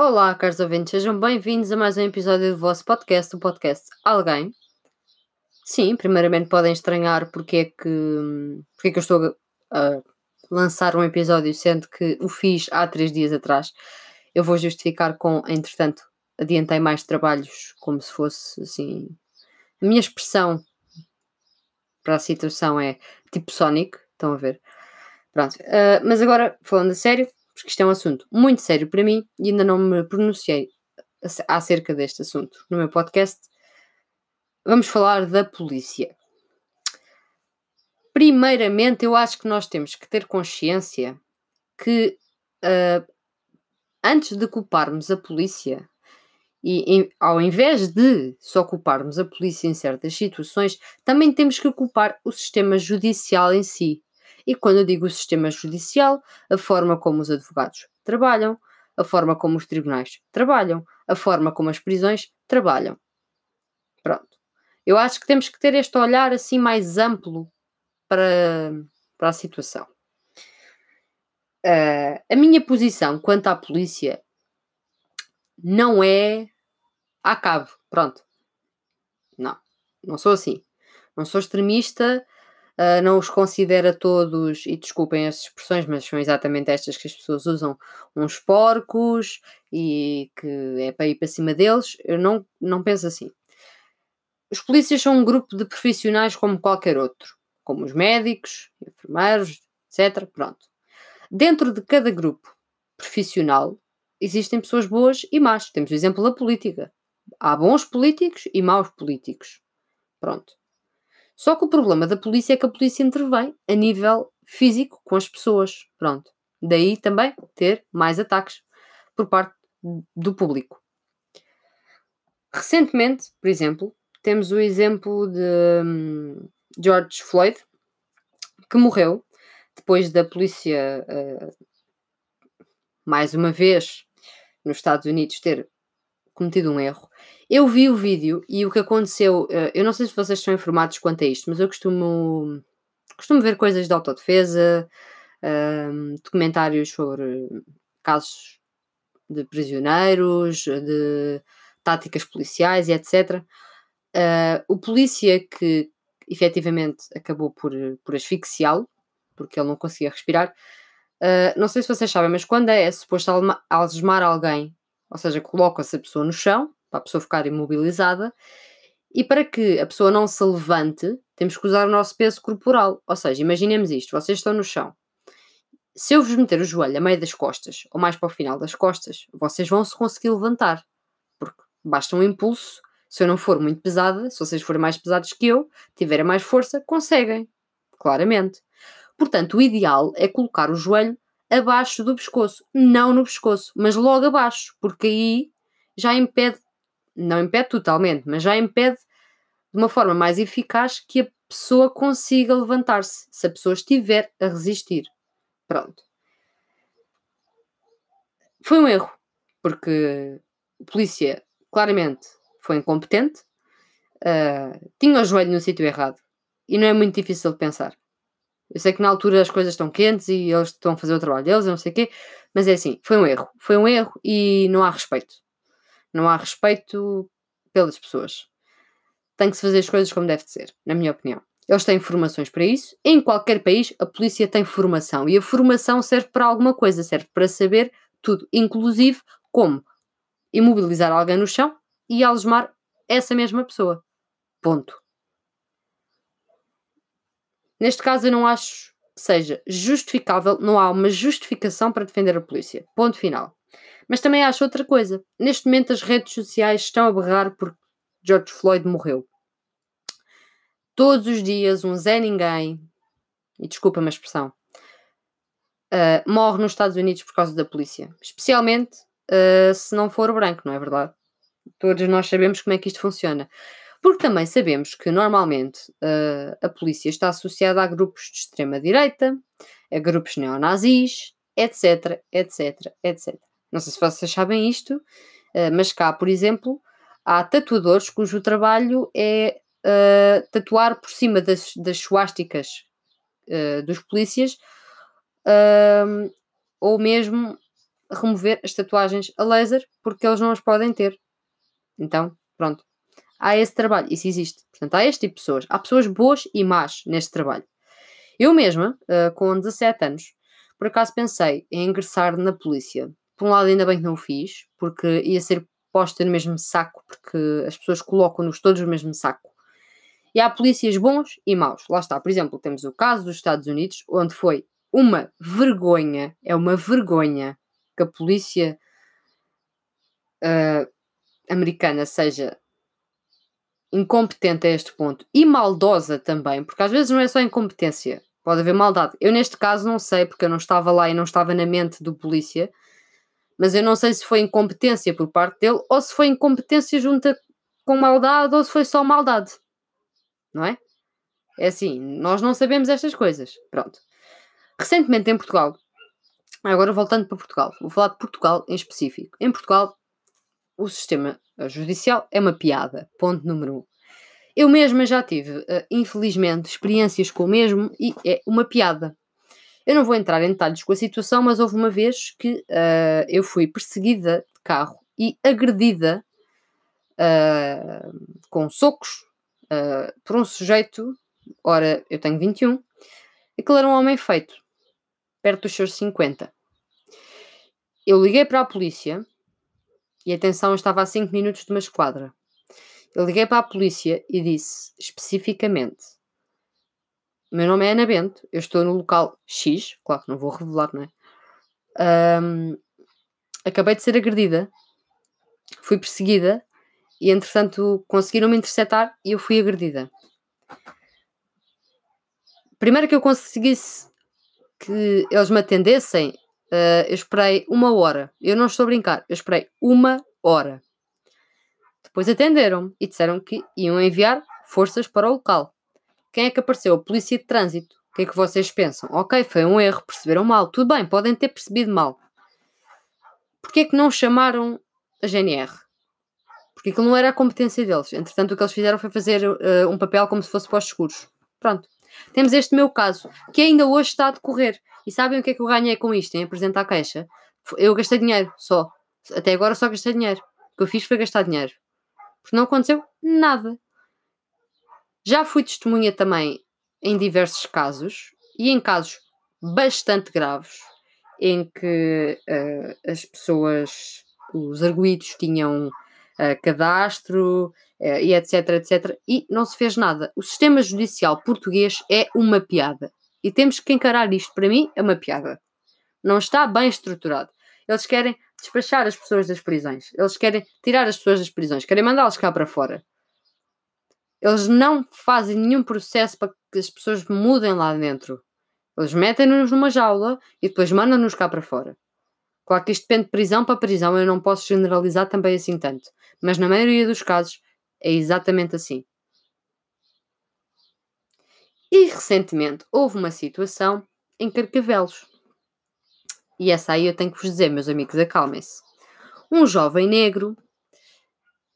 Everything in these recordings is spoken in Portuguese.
Olá, caros ouvintes, sejam bem-vindos a mais um episódio do vosso podcast, o podcast Alguém. Sim, primeiramente podem estranhar porque é que, porque é que eu estou a, lançar um episódio, sendo que o fiz há três dias atrás. Eu vou justificar com, entretanto, adiantei mais trabalhos, como se fosse assim. A minha expressão para a situação é tipo Sonic, estão a ver? Pronto, uh, mas agora, falando a sério, porque isto é um assunto muito sério para mim e ainda não me pronunciei acerca deste assunto no meu podcast. Vamos falar da polícia. Primeiramente, eu acho que nós temos que ter consciência que uh, antes de culparmos a polícia, e em, ao invés de só culparmos a polícia em certas situações, também temos que culpar o sistema judicial em si. E quando eu digo o sistema judicial, a forma como os advogados trabalham, a forma como os tribunais trabalham, a forma como as prisões trabalham. Pronto. Eu acho que temos que ter este olhar assim mais amplo para, para a situação. Uh, a minha posição quanto à polícia não é a cabo. Pronto. Não. Não sou assim. Não sou extremista uh, não os considera todos, e desculpem as expressões, mas são exatamente estas que as pessoas usam, uns porcos e que é para ir para cima deles. Eu não, não penso assim. Os polícias são um grupo de profissionais como qualquer outro, como os médicos, enfermeiros, etc. Pronto. Dentro de cada grupo profissional existem pessoas boas e más. Temos o exemplo da política. Há bons políticos e maus políticos. Pronto. Só que o problema da polícia é que a polícia intervém a nível físico com as pessoas. Pronto. Daí também ter mais ataques por parte do público. Recentemente, por exemplo, temos o exemplo de um, George Floyd, que morreu depois da polícia, uh, mais uma vez, nos Estados Unidos, ter cometido um erro. Eu vi o vídeo e o que aconteceu, eh, eu não sei se vocês estão informados quanto a isto, mas eu costumo, costumo ver coisas de autodefesa, um, documentários sobre casos de prisioneiros, de táticas policiais e etc. Uh, eh, o polícia que efetivamente acabou por, por asfixiá-lo, porque ele não conseguia respirar, uh, não sei se vocês sabem, mas quando é suposto algemar alguém ou seja, coloca-se a pessoa no chão, para a pessoa ficar imobilizada, e para que a pessoa não se levante, temos que usar o nosso peso corporal. Ou seja, imaginemos isto: vocês estão no chão. Se eu vos meter o joelho a meio das costas, ou mais para o final das costas, vocês vão se conseguir levantar. Porque basta um impulso. Se eu não for muito pesada, se vocês forem mais pesados que eu, tiverem mais força, conseguem. Claramente. Portanto, o ideal é colocar o joelho abaixo do pescoço. Não no pescoço, mas logo abaixo, porque aí já impede, não impede totalmente, mas já impede de uma forma mais eficaz que a pessoa consiga levantar-se, se a pessoa estiver a resistir. Pronto. Foi um erro, porque a polícia claramente foi incompetente, uh, tinha o joelho no sítio errado e não é muito difícil de pensar. Eu sei que na altura as coisas estão quentes e eles estão a fazer o trabalho deles, eu não sei o quê, mas é assim, foi um erro. Foi um erro e não há respeito. Não há respeito pelas pessoas. Tem que se fazer as coisas como deve de ser, na minha opinião. Eles têm formações para isso. Em qualquer país, a polícia tem formação. E a formação serve para alguma coisa, serve para saber tudo, inclusive como imobilizar alguém no chão e algemar essa mesma pessoa. Ponto. Neste caso, eu não acho que seja justificável, não há uma justificação para defender a polícia. Ponto final. Mas também acho outra coisa. Neste momento, as redes sociais estão a berrar porque George Floyd morreu. Todos os dias, um Zé Ninguém, e desculpa-me a expressão, uh, morre nos Estados Unidos por causa da polícia. Especialmente uh, se não for branco, não é verdade? Todos nós sabemos como é que isto funciona. Porque também sabemos que normalmente uh, a polícia está associada a grupos de extrema-direita, a grupos neonazis, etc, etc, etc. Não sei se vocês sabem isto, uh, mas cá, por exemplo, há tatuadores cujo trabalho é uh, tatuar por cima das, das suásticas dos polícias ou mesmo remover as tatuagens a laser porque eles não as podem ter. Então, pronto. Há esse trabalho, isso existe. Portanto, há este tipo de pessoas. Há pessoas boas e más neste trabalho. Eu mesma, uh, com 17 anos, por acaso pensei em ingressar na polícia. Por um lado, ainda bem que não o fiz, porque ia ser posta no mesmo saco, porque as pessoas colocam-nos todos no mesmo saco. E há polícias bons e maus. Lá está, por exemplo, temos o caso dos Estados Unidos, onde foi uma vergonha, é uma vergonha que a polícia uh, americana seja incompetente a este ponto e maldosa também, porque às vezes não é só incompetência, pode haver maldade. Eu, neste caso, não sei, porque eu não estava lá e não estava na mente do polícia, mas eu não sei se foi incompetência por parte dele ou se foi incompetência junta com maldade ou se foi só maldade não é? É assim, nós não sabemos estas coisas. Pronto. Recentemente em Portugal, agora voltando para Portugal, vou falar de Portugal em específico. Em Portugal, o sistema judicial é uma piada. Ponto número um. Eu mesma já tive, uh, infelizmente, experiências com o mesmo e é uma piada. Eu não vou entrar em detalhes com a situação, mas houve uma vez que uh, eu fui perseguida de carro e agredida uh, com socos, uh, por um sujeito, ora, eu tenho 21, aquele era um homem feito, perto dos seus 50. Eu liguei para a polícia e atenção, estava a 5 minutos de uma esquadra. Eu liguei para a polícia e disse especificamente: meu nome é Ana Bento, eu estou no local X, claro que não vou revelar, não é? Um, acabei de ser agredida, fui perseguida e entretanto conseguiram me interceptar e eu fui agredida. Primeiro que eu conseguisse que eles me atendessem, uh, eu esperei uma hora. Eu não estou a brincar, eu esperei uma hora. Depois atenderam e disseram que iam enviar forças para o local. Quem é que apareceu? A polícia de trânsito. O que é que vocês pensam? Ok, foi um erro, perceberam mal. Tudo bem, podem ter percebido mal. Porquê é que não chamaram a GNR? porque aquilo não era a competência deles. Entretanto, o que eles fizeram foi fazer uh, um papel como se fosse para os seguros. Pronto. Temos este meu caso, que ainda hoje está a decorrer. E sabem o que é que eu ganhei com isto, em apresentar a queixa? Eu gastei dinheiro, só. Até agora só gastei dinheiro. O que eu fiz foi gastar dinheiro. Porque não aconteceu nada. Já fui testemunha também em diversos casos, e em casos bastante graves, em que uh, as pessoas, os arguídos, tinham uh, cadastro uh, e etc, etc. E não se fez nada. O sistema judicial português é uma piada. E temos que encarar isto. Para mim, é uma piada. Não está bem estruturado. Eles querem despachar as pessoas das prisões. Eles querem tirar as pessoas das prisões. Querem mandá-las cá para fora. Eles não fazem nenhum processo para que as pessoas mudem lá dentro. Eles metem-nos numa jaula e depois mandam-nos cá para fora. Claro que isto depende de prisão para prisão, eu não posso generalizar também assim tanto mas na maioria dos casos é exatamente assim. E recentemente houve uma situação em Carcavelos. E essa aí eu tenho que vos dizer, meus amigos, acalmem-se. Um jovem negro,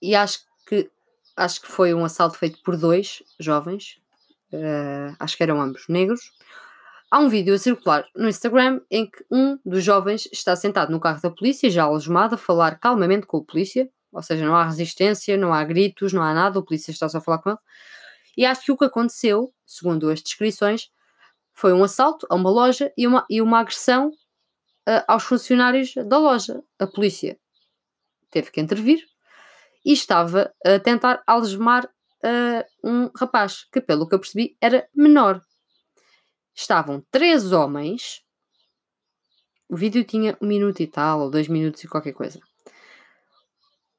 e acho que, acho que foi um assalto feito por dois jovens, uh, acho que eram ambos negros. Há um vídeo a circular no Instagram em que um dos jovens está sentado no carro da polícia, já algemado, a falar calmamente com o polícia, ou seja, não há resistência, não há gritos, não há nada, o polícia está só a falar com ele. E acho que o que aconteceu, segundo as descrições, foi um assalto a uma loja e uma, e uma agressão uh, aos funcionários da loja. A polícia teve que intervir e estava a tentar algemar uh, um rapaz que, pelo que eu percebi, era menor. Estavam três homens. O vídeo tinha um minuto e tal, ou dois minutos e qualquer coisa.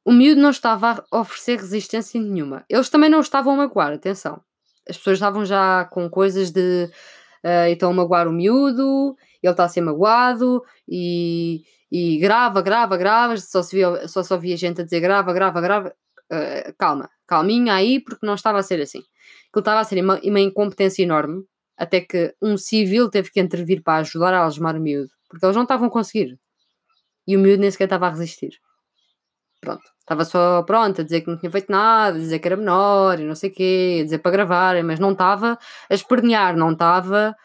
O miúdo não estava a oferecer resistência nenhuma. Eles também não estavam a magoar, atenção. As pessoas estavam já com coisas de uh, então magoar o miúdo, ele está a ser magoado e, e grava, grava, grava. Só se via, só, só via gente a dizer grava, grava, grava. Uh, calma, calminha aí, porque não estava a ser assim. Aquilo estava a ser uma, uma incompetência enorme, até que um civil teve que intervir para ajudar a algemar o miúdo, porque eles não estavam a conseguir. E o miúdo nem sequer estava a resistir. Pronto. Estava só pronto a dizer que não tinha feito nada, a dizer que era menor e não sei o quê, a dizer para gravar, mas não estava a espernear, não estava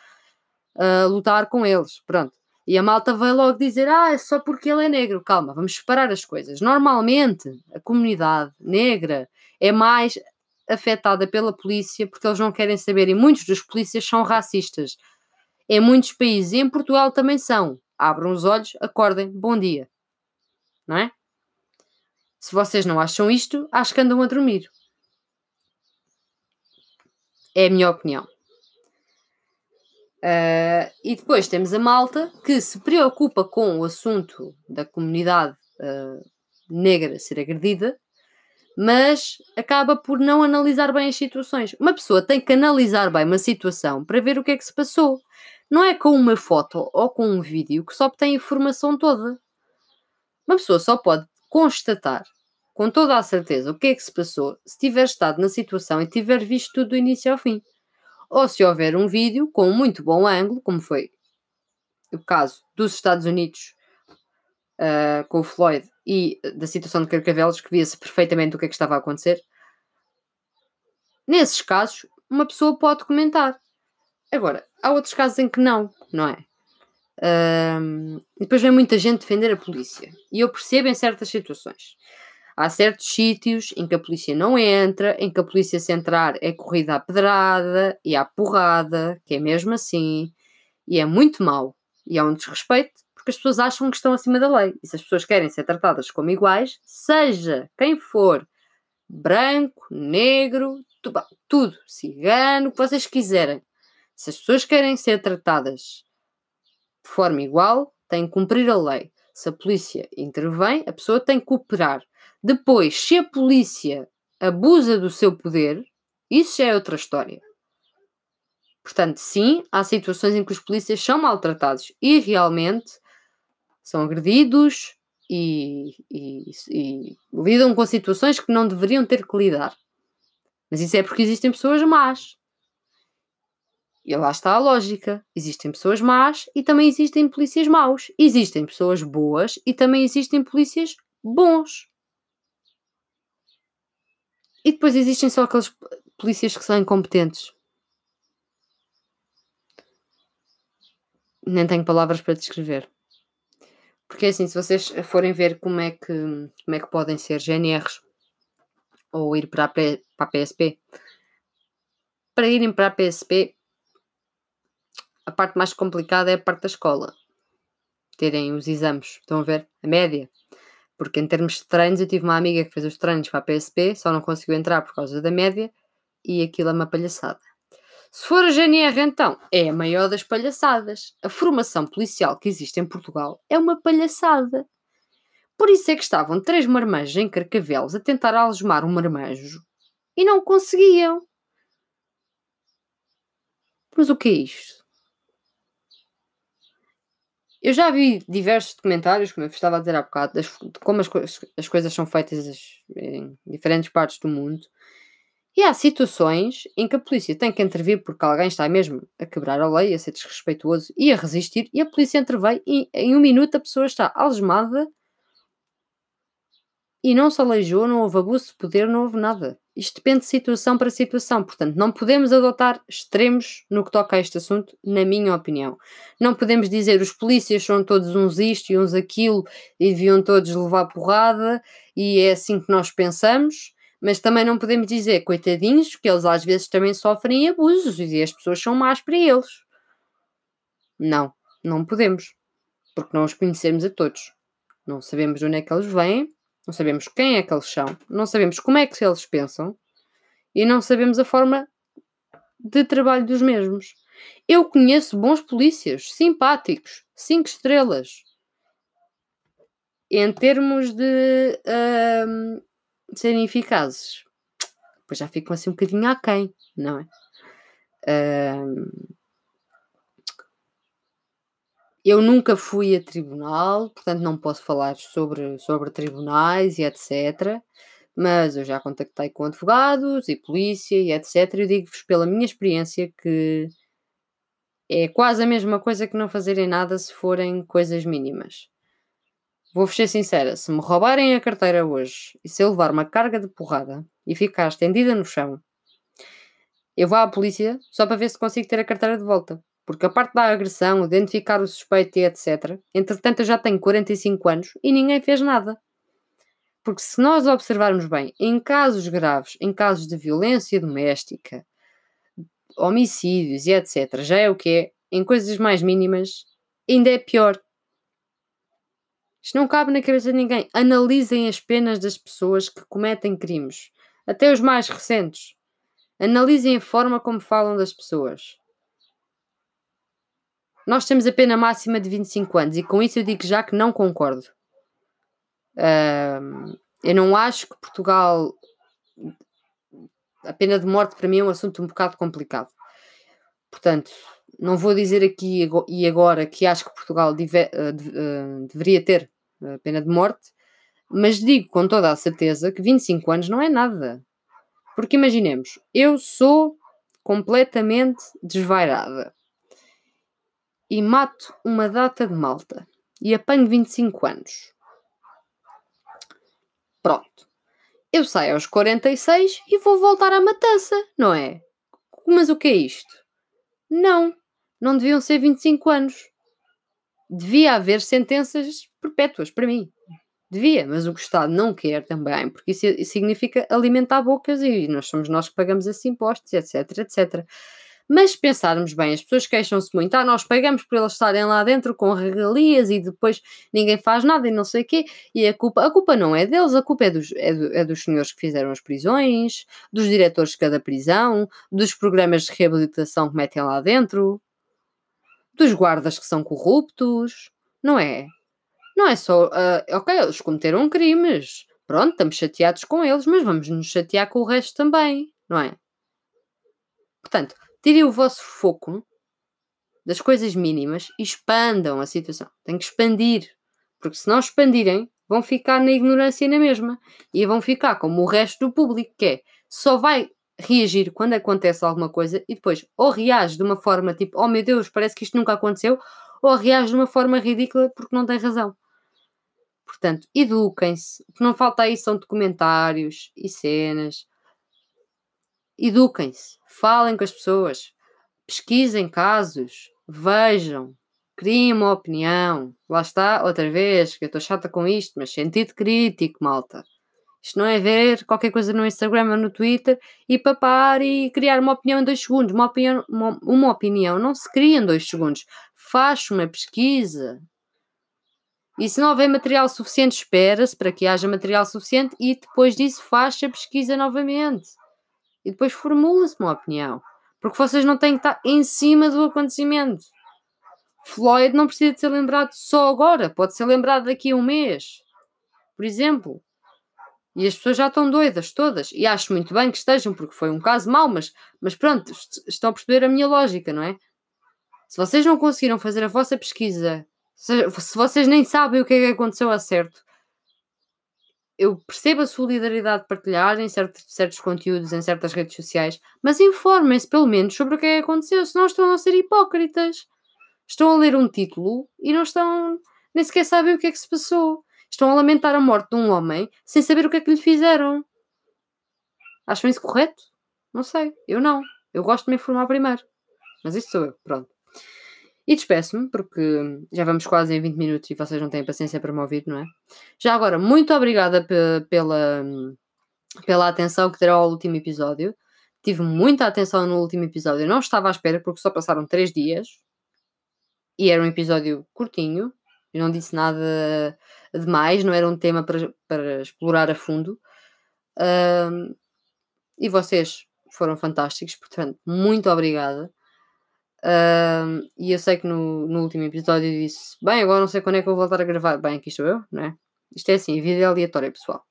lutar com eles. Pronto. E a malta vai logo dizer: Ah, é só porque ele é negro. Calma, vamos separar as coisas. Normalmente, a comunidade negra é mais afetada pela polícia porque eles não querem saber. E muitos dos polícias são racistas. Em muitos países, e em Portugal também são. Abram os olhos, acordem, bom dia. Não é? Se vocês não acham isto, acho que andam a dormir. É a minha opinião. Uh, e depois temos a malta que se preocupa com o assunto da comunidade uh, negra ser agredida, mas acaba por não analisar bem as situações. Uma pessoa tem que analisar bem uma situação para ver o que é que se passou. Não é com uma foto ou com um vídeo que só obtém a informação toda. Uma pessoa só pode constatar com toda a certeza o que é que se passou se tiver estado na situação e tiver visto tudo do início ao fim. Ou se houver um vídeo com um muito bom ângulo, como foi o caso dos Estados Unidos uh, com o Floyd e da situação de Carcavelos, que via-se perfeitamente o que é que estava a acontecer. Nesses casos, uma pessoa pode comentar. Agora, há outros casos em que não, não é? Um, depois vem muita gente defender a polícia. E eu percebo em certas situações. Há certos sítios em que a polícia não entra, em que a polícia se entrar é corrida à pedrada e à porrada, que é mesmo assim, e é muito mau. E é um desrespeito porque as pessoas acham que estão acima da lei. E se as pessoas querem ser tratadas como iguais, seja quem for, branco, negro, tudo, tudo cigano, o que vocês quiserem. Se as pessoas querem ser tratadas de forma igual, têm que cumprir a lei. Se a polícia intervém, a pessoa tem que cooperar. Depois, se a polícia abusa do seu poder, isso já é outra história. Portanto, sim, há situações em que os polícias são maltratados e realmente são agredidos e, e, e, lidam com situações que não deveriam ter que lidar. Mas isso é porque existem pessoas más. E lá está a lógica. Existem pessoas más e também existem polícias maus. Existem pessoas boas e também existem polícias bons. E depois existem só aqueles polícias que são incompetentes. Nem tenho palavras para descrever. Porque assim, se vocês forem ver como é que, como é que podem ser GNRs ou ir para a, para a PSP, para irem para a PSP, a parte mais complicada é a parte da escola. Terem os exames. Estão a ver? A média. Porque em termos de treinos, eu tive uma amiga que fez os treinos para a PSP, só não conseguiu entrar por causa da média, e aquilo é uma palhaçada. Se for a GNR, então, é a maior das palhaçadas. A formação policial que existe em Portugal é uma palhaçada. Por isso é que estavam três marmanjos em Carcavelos a tentar algemar um marmanjo e não conseguiam. Mas o que é isto? Eu já vi diversos documentários, como eu estava a dizer há bocado, das, de como as, co as coisas são feitas em diferentes partes do mundo. E há situações em que a polícia tem que intervir porque alguém está mesmo a quebrar a lei, a ser desrespeituoso e a resistir, e a polícia intervém e em um minuto a pessoa está algemada e não se aleijou, não houve abuso de poder, não houve nada. Isto depende de situação para situação, portanto, não podemos adotar extremos no que toca a este assunto, na minha opinião. Não podemos dizer os polícias são todos uns isto e uns aquilo e deviam todos levar porrada e é assim que nós pensamos, mas também não podemos dizer, coitadinhos, que eles às vezes também sofrem abusos e as pessoas são más para eles. Não, não podemos, porque não os conhecemos a todos. Não sabemos de onde é que eles vêm, não sabemos quem é que eles são, não sabemos como é que eles pensam e não sabemos a forma de trabalho dos mesmos. Eu conheço bons polícias, simpáticos, cinco estrelas. Em termos de uh, serem eficazes, depois já ficam assim um bocadinho aquém, não é? Uh, eu nunca fui a tribunal, portanto não posso falar sobre, sobre tribunais e etc. Mas eu já contactei com advogados e polícia e etc. E digo-vos pela minha experiência que é quase a mesma coisa que não fazerem nada se forem coisas mínimas. Vou-vos ser sincera: se me roubarem a carteira hoje e se eu levar uma carga de porrada e ficar estendida no chão, eu vou à polícia só para ver se consigo ter a carteira de volta. Porque a parte da agressão, identificar o suspeito e etc. Entretanto, eu já tenho 45 anos e ninguém fez nada. Porque se nós observarmos bem, em casos graves, em casos de violência doméstica, homicídios e etc., já é o que é, em coisas mais mínimas, ainda é pior. Isto não cabe na cabeça de ninguém. Analisem as penas das pessoas que cometem crimes, até os mais recentes. Analisem a forma como falam das pessoas. Nós temos a pena máxima de 25 anos e com isso eu digo já que não concordo. Uh, eu não acho que Portugal. A pena de morte para mim é um assunto um bocado complicado. Portanto, não vou dizer aqui e agora que acho que Portugal deve, uh, uh, deveria ter a pena de morte, mas digo com toda a certeza que 25 anos não é nada. Porque imaginemos, eu sou completamente desvairada e mato uma data de malta e apanho 25 anos. Pronto. Eu saio aos 46 e vou voltar à matança, não é? Mas o que é isto? Não, não deviam ser 25 anos. Devia haver sentenças perpétuas para mim. Devia, mas o Estado não quer também, porque isso significa alimentar bocas e nós somos nós que pagamos esses impostos, etc, etc. Mas pensarmos bem, as pessoas queixam-se muito, ah, nós pagamos por eles estarem lá dentro com regalias e depois ninguém faz nada e não sei o quê, e a culpa, a culpa não é deles, a culpa é dos, é, do, é dos senhores que fizeram as prisões, dos diretores de cada prisão, dos programas de reabilitação que metem lá dentro, dos guardas que são corruptos, não é? Não é só, uh, ok, eles cometeram crimes, pronto, estamos chateados com eles, mas vamos nos chatear com o resto também, não é? Portanto, Tirem o vosso foco das coisas mínimas e expandam a situação. Tem que expandir. Porque se não expandirem, vão ficar na ignorância na mesma. E vão ficar como o resto do público, que é só vai reagir quando acontece alguma coisa e depois ou reage de uma forma tipo, oh meu Deus, parece que isto nunca aconteceu, ou reage de uma forma ridícula porque não tem razão. Portanto, eduquem-se. O que não falta aí são documentários e cenas Eduquem-se, falem com as pessoas, pesquisem casos, vejam, criem uma opinião. Lá está, outra vez, que eu estou chata com isto, mas sentido crítico, malta. Isto não é ver qualquer coisa no Instagram ou no Twitter e papar e criar uma opinião em dois segundos. Uma opinião, uma, uma opinião não se cria em dois segundos. Faz uma pesquisa. E se não houver material suficiente, espera-se para que haja material suficiente e depois disso faz a pesquisa novamente e depois formula-se uma opinião. Porque vocês não têm que estar em cima do acontecimento. Floyd não precisa de ser lembrado só agora, pode ser lembrado daqui a um mês, por exemplo. E as pessoas já estão doidas, todas. E acho muito bem que estejam, porque foi um caso mau, mas, mas pronto, estão a perceber a minha lógica, não é? Se vocês não conseguiram fazer a vossa pesquisa, se, vocês nem sabem o que é que aconteceu a certo, eu percebo a solidariedade de partilhar em certos, certos conteúdos em certas redes sociais, mas informem-se pelo menos sobre o que é que aconteceu, senão estão a ser hipócritas. Estão a ler um título e não estão, nem sequer sabem o que é que se passou. Estão a lamentar a morte de um homem sem saber o que é que lhe fizeram. Acham isso correto? Não sei, eu não. Eu gosto de me informar primeiro. Mas isso sou eu, pronto. E despeço-me, porque já vamos quase em 20 minutos e vocês não têm paciência para me ouvir, não é? Já agora, muito obrigada pela, pela atenção que deram ao último episódio. Tive muita atenção no último episódio. Eu não estava à espera, porque só passaram 3 dias. E era um episódio curtinho. Eu não disse nada demais, não era um tema para, para explorar a fundo. E vocês foram fantásticos, portanto, muito obrigada. E eu sei que no, no último episódio eu disse: Bem, agora não sei quando é que eu vou voltar a gravar. Bem, aqui estou eu, não é? Isto é assim, vida aleatória, pessoal.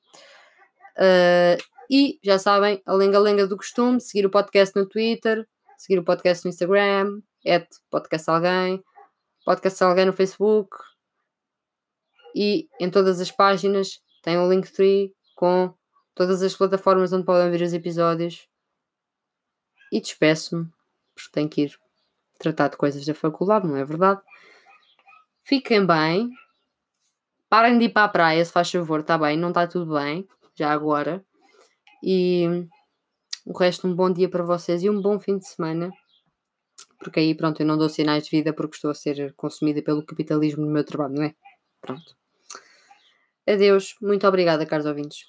Uh, e já sabem, a lenga-lenga do costume: seguir o podcast no Twitter, seguir o podcast no Instagram, at podcast alguém, podcast alguém no Facebook e em todas as páginas tem um Linktree com todas as plataformas onde podem ver os episódios. E despeço-me, porque tenho que ir tratar de coisas da faculdade, não é verdade? Fiquem bem. Parem de ir para a praia, se faz favor, está bem, não está tudo bem, já agora. E o resto, um bom dia para vocês e um bom fim de semana. porque aí, pronto, eu não dou sinais de vida porque estou a ser consumida pelo capitalismo no meu trabalho, não é? Pronto. Adeus, muito obrigada, caros ouvintes.